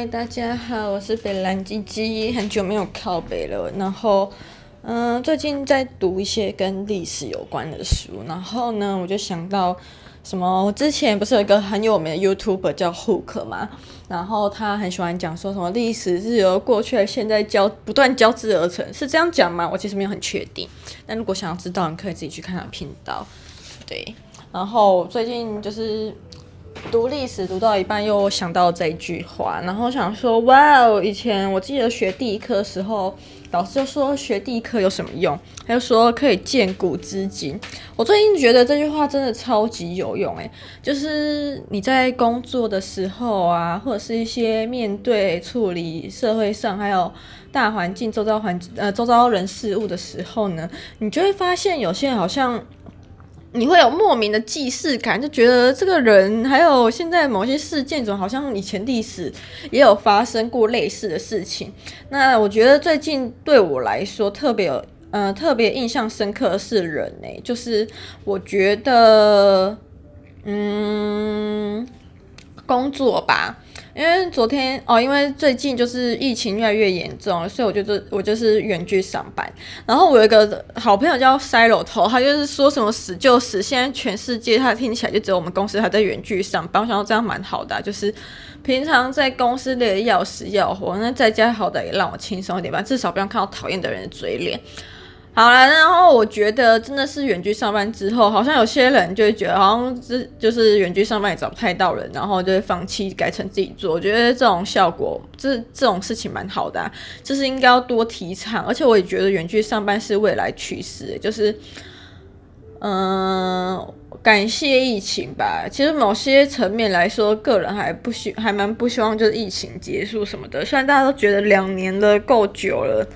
嗨，大家好，我是北蓝鸡鸡，很久没有靠北了。然后，嗯、最近在读一些跟历史有关的书。然后呢，我就想到什么，之前不是有一个很有名的 YouTuber 叫 Hook 吗？然后他很喜欢讲说什么历史是由过去现在交不断交织而成，是这样讲吗？我其实没有很确定。但如果想要知道，你可以自己去看他的频道。对，然后最近就是。读历史读到一半，又想到这一句话，然后想说，哇哦！以前我记得学地科的时候，老师就说学地科有什么用？他就说可以见古知今。我最近觉得这句话真的超级有用，诶，就是你在工作的时候啊，或者是一些面对处理社会上还有大环境、周遭环呃周遭人事物的时候呢，你就会发现有些人好像。你会有莫名的既视感，就觉得这个人还有现在某些事件中，好像以前历史也有发生过类似的事情。那我觉得最近对我来说特别有，呃，特别印象深刻的是人呢、就是我觉得，嗯，工作吧。因为昨天哦，因为最近就是疫情越来越严重，所以我就我就是远距上班。然后我有一个好朋友叫塞罗头，他就是说什么死就死，现在全世界他听起来就只有我们公司还在远距上班。我想说这样蛮好的，就是平常在公司累得要死要活，那在家好歹也让我轻松一点吧，至少不要看到讨厌的人的嘴脸。好了，然后我觉得真的是远距上班之后，好像有些人就会觉得，好像是就是远距上班也找不太到人，然后就会放弃，改成自己做。我觉得这种效果，这这种事情蛮好的，就是应该要多提倡。而且我也觉得远距上班是未来趋势，就是嗯、感谢疫情吧。其实某些层面来说，个人还不希还蛮不希望就是疫情结束什么的。虽然大家都觉得两年了够久了。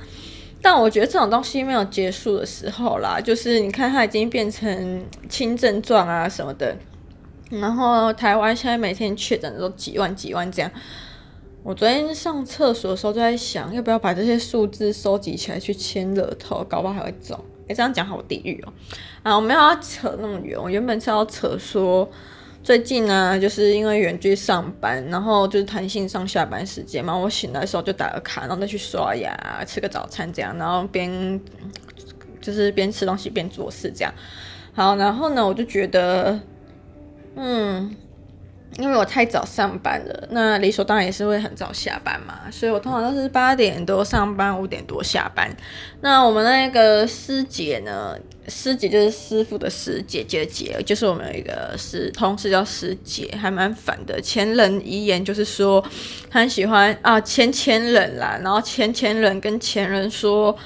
但我觉得这种东西没有结束的时候啦，就是你看它已经变成轻症状啊什么的，然后台湾现在每天确诊都几万几万这样。我昨天上厕所的时候就在想，要不要把这些数字收集起来去签乐透，搞不好还会中。诶，这样讲好地狱哦。啊，我没有要扯那么远，我原本是要扯说。最近呢，就是因为远距上班，然后就是弹性上下班时间嘛。我醒来的时候就打个卡，然后再去刷牙、吃个早餐这样，然后边就是边吃东西边做事这样。好，然后呢，我就觉得，嗯。因为我太早上班了，那理所当然也是会很早下班嘛，所以我通常都是八点多上班，五点多下班。那我们那个师姐呢？师姐就是师傅的师，姐姐的姐，就是我们有一个师同事叫师姐，还蛮烦的。前人遗言就是说，他很喜欢啊前前人啦，然后前前人跟前人说，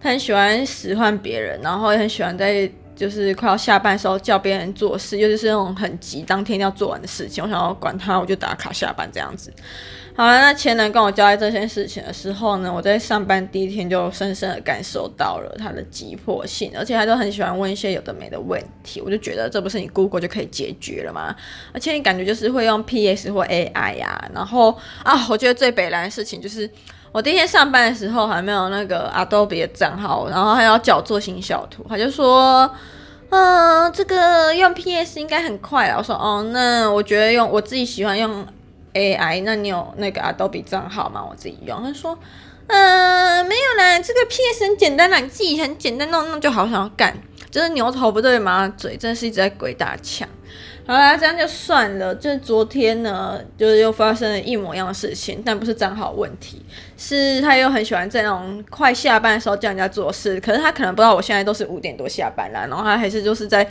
他很喜欢使唤别人，然后也很喜欢在。就是快要下班的时候叫别人做事，尤其是那种很急，当天要做完的事情，我想要管他，我就打卡下班这样子。好了，那前人跟我交代这件事情的时候呢，我在上班第一天就深深的感受到了他的急迫性，而且他都很喜欢问一些有的没的问题，我就觉得这不是你 Google 就可以解决了吗？而且你感觉就是会用 PS 或 AI 呀、啊，然后啊，我觉得最北烂的事情就是。我第一天上班的时候还没有那个 Adobe 的账号，然后还要叫我做行销图，他就说，嗯、这个用 PS 应该很快啊。我说，哦，那我觉得用我自己喜欢用 AI，那你有那个 Adobe 账号吗？我自己用。他说，嗯、没有啦，这个 PS 很简单啦，你自己很简单弄弄就好，想要干，就是牛头不对马嘴，真的是一直在鬼打墙。好啦，这样就算了。就是昨天呢，就是又发生了一模一样的事情，但不是账号问题，是他又很喜欢在那种快下班的时候叫人家做事。可是他可能不知道我现在都是五点多下班啦，然后他还是就是在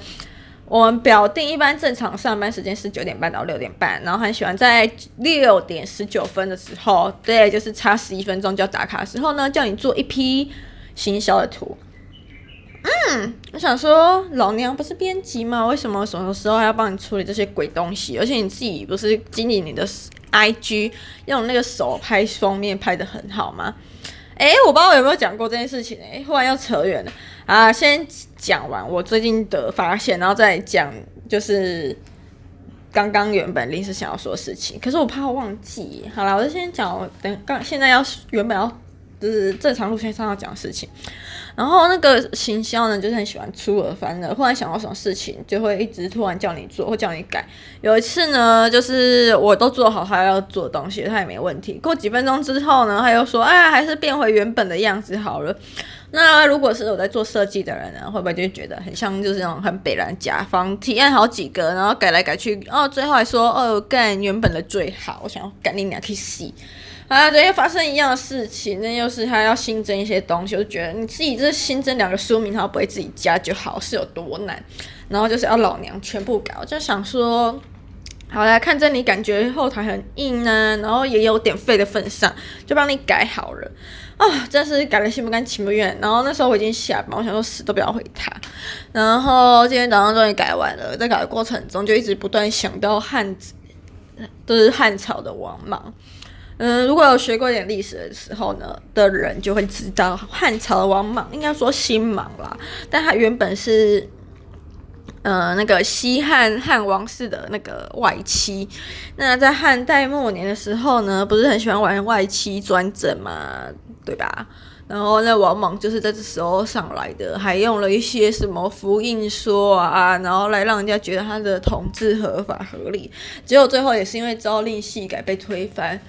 我们表定一般正常上班时间是九点半到六点半，然后很喜欢在六点十九分的时候，对，就是差十一分钟就要打卡的时候呢，叫你做一批行销的图。嗯，我想说，老娘不是编辑吗？为什么什么时候还要帮你处理这些鬼东西？而且你自己不是经营你的 IG，用那个手拍双面拍的很好吗？诶，我不知道我有没有讲过这件事情诶，忽然要扯远了啊！先讲完我最近的发现，然后再讲就是刚刚原本临时想要说的事情，可是我怕我忘记。好了，我就先讲，等刚现在要原本要就是正常路线上要讲的事情。然后那个行销呢，就是很喜欢出尔反尔，忽然想到什么事情，就会一直突然叫你做或叫你改。有一次呢，就是我都做好他要做东西，他也没问题。过几分钟之后呢，他又说：“哎，还是变回原本的样子好了。”那如果是我在做设计的人呢，会不会就觉得很像就是那种很北烂甲方，体验好几个，然后改来改去，哦，最后还说：“哦，干原本的最好。”我想要赶紧两去洗。啊，昨天发生一样的事情，那又是他要新增一些东西，我就觉得你自己这新增两个书名，他不会自己加就好，是有多难？然后就是要老娘全部改，我就想说，好来看着你感觉后台很硬呢，然后也有点废的份上，就帮你改好了。啊、哦，真是改得心不甘情不愿。然后那时候我已经下班，我想说死都不要回他。然后今天早上终于改完了，在改的过程中就一直不断想到汉字，都、是汉朝的王莽。嗯，如果有学过一点历史的时候呢，的人就会知道汉朝的王莽应该说新莽啦，但他原本是呃那个西汉汉王室的那个外戚。那在汉代末年的时候呢，不是很喜欢玩外戚专政嘛，对吧？然后那王莽就是在这时候上来的，还用了一些什么符印说啊，然后来让人家觉得他的统治合法合理。结果最后也是因为朝令夕改被推翻。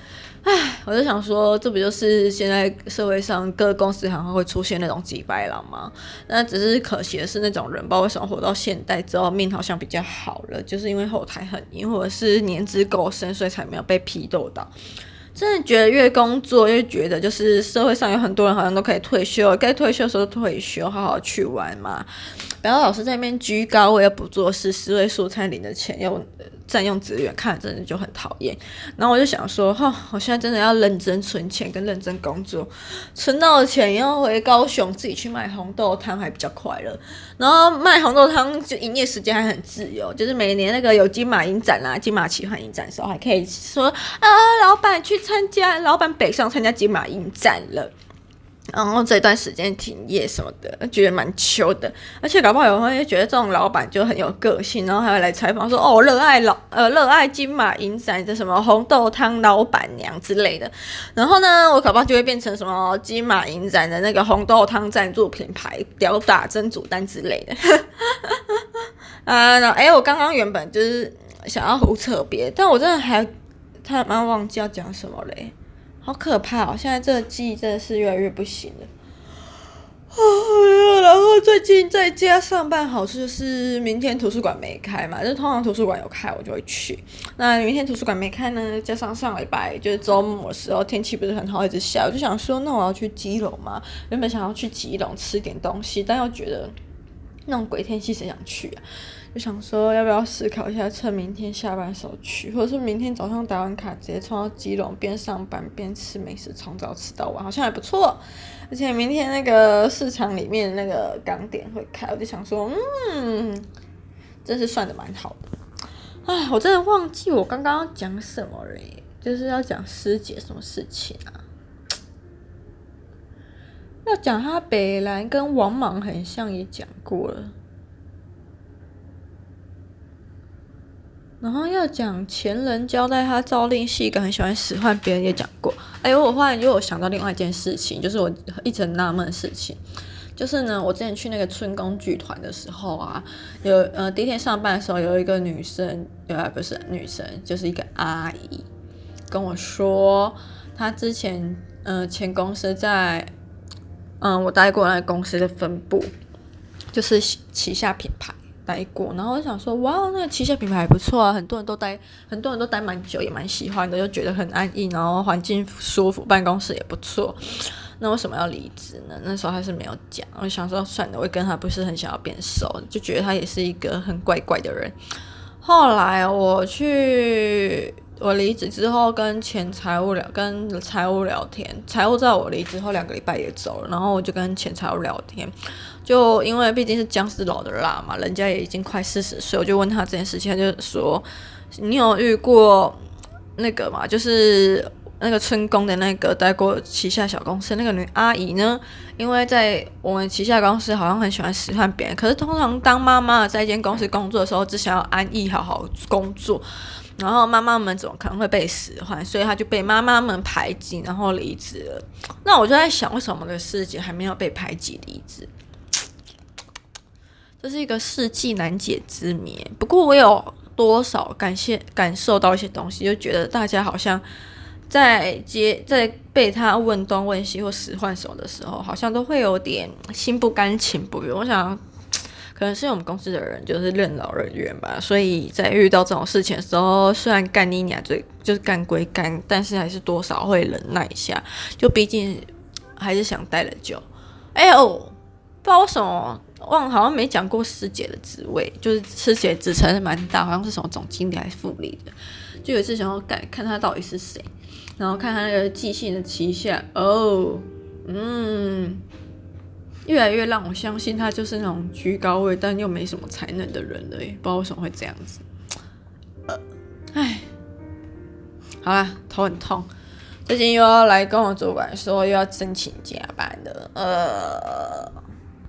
唉，我就想说，这不就是现在社会上各公司行号会出现那种几白狼吗？那只是可惜的是，那种人不知道为什么活到现代之后命好像比较好了，就是因为后台很硬，或者是年资够深，所以才没有被批斗到。真的觉得越工作越觉得，就是社会上有很多人好像都可以退休，该退休的时候退休，好好去玩嘛。不要老是在那边居高位又不做事，十位数餐领的钱又占用资源，看着真的就很讨厌。然后我就想说，哈，我现在真的要认真存钱跟认真工作，存到的钱要回高雄自己去卖红豆汤还比较快乐。然后卖红豆汤就营业时间还很自由，就是每年那个有金马影展啦、金马奇幻影展的时候，还可以说啊，老板去参加，老板北上参加金马影展了。然后这段时间停业什么的，觉得蛮糗的。而且搞不好有人会觉得这种老板就很有个性，然后还会来采访说：“哦，热爱老呃热爱金马影展的什么红豆汤老板娘之类的。”然后呢，我搞不好就会变成什么金马影展的那个红豆汤赞助品牌，吊打甄子丹之类的。啊，那哎，我刚刚原本就是想要胡扯别，但我真的还他妈忘记要讲什么嘞。好可怕哦！现在这个记忆真的是越来越不行了。然后最近在家上班，好处就是明天图书馆没开嘛，就通常图书馆有开我就会去。那明天图书馆没开呢，加上上礼拜就是周末的时候天气不是很好，一直下，我就想说，那我要去基隆嘛。原本想要去基隆吃点东西，但又觉得那种鬼天气谁想去啊？就想说要不要思考一下，趁明天下班时候去，或者是明天早上打完卡直接冲到基隆，边上班边吃美食，从早吃到晚，好像还不错。而且明天那个市场里面那个港点会开，我就想说，嗯，真是算的蛮好的。哎，我真的忘记我刚刚要讲什么了，就是要讲师姐什么事情啊？要讲他北兰跟王莽很像，也讲过了。然后要讲前人交代他朝令夕改，很喜欢使唤别人也讲过。哎呦，我忽然又有想到另外一件事情，就是我一直很纳闷的事情，就是呢，我之前去那个春宫剧团的时候啊，有呃第一天上班的时候，有一个女生，呃不是女生，就是一个阿姨跟我说，她之前呃前公司在嗯、我待过那个公司的分部，就是旗下品牌。待过，然后我想说，哇，那个旗下品牌不错啊，很多人都待，很多人都待蛮久，也蛮喜欢的，就觉得很安逸，然后环境舒服，办公室也不错。那为什么要离职呢？那时候还是没有讲。我想说，算了，我跟他不是很想要变熟，就觉得他也是一个很怪怪的人。后来我去，我离职之后跟前财务聊，跟财务聊天，财务在我离职后两个礼拜也走了，然后我就跟前财务聊天。就因为毕竟是姜丝老的辣嘛，人家也已经快四十岁，我就问他这件事情，他就说：“你有遇过那个嘛？就是那个春宫的那个待过旗下小公司那个女阿姨呢？因为在我们旗下公司好像很喜欢使唤别人，可是通常当妈妈在一间公司工作的时候，只想要安逸好好工作。然后妈妈们怎么可能会被使唤？所以他就被妈妈们排挤，然后离职了。那我就在想，为什么我的师姐还没有被排挤离职？这是一个世纪难解之谜。不过我有多少感谢感受到一些东西，就觉得大家好像在接在被他问东问西或使唤什么的时候，好像都会有点心不甘情不愿。我想。可能是我们公司的人就是任劳任怨吧，所以在遇到这种事情的时候，虽然干你娘最就是干归干，但是还是多少会忍耐一下，就毕竟还是想待得久。哎呦，不知道为什么忘，好像没讲过师姐的职位，就是师姐职称蛮大，好像是什么总经理还是副理的。就有一次想要干，看他到底是谁，然后看他那个寄信的旗下，哦，嗯。越来越让我相信他就是那种居高位但又没什么才能的人了，不知道为什么会这样子。呃，唉，好啦，头很痛，最近又要来跟我主管说又要申请加班了，呃。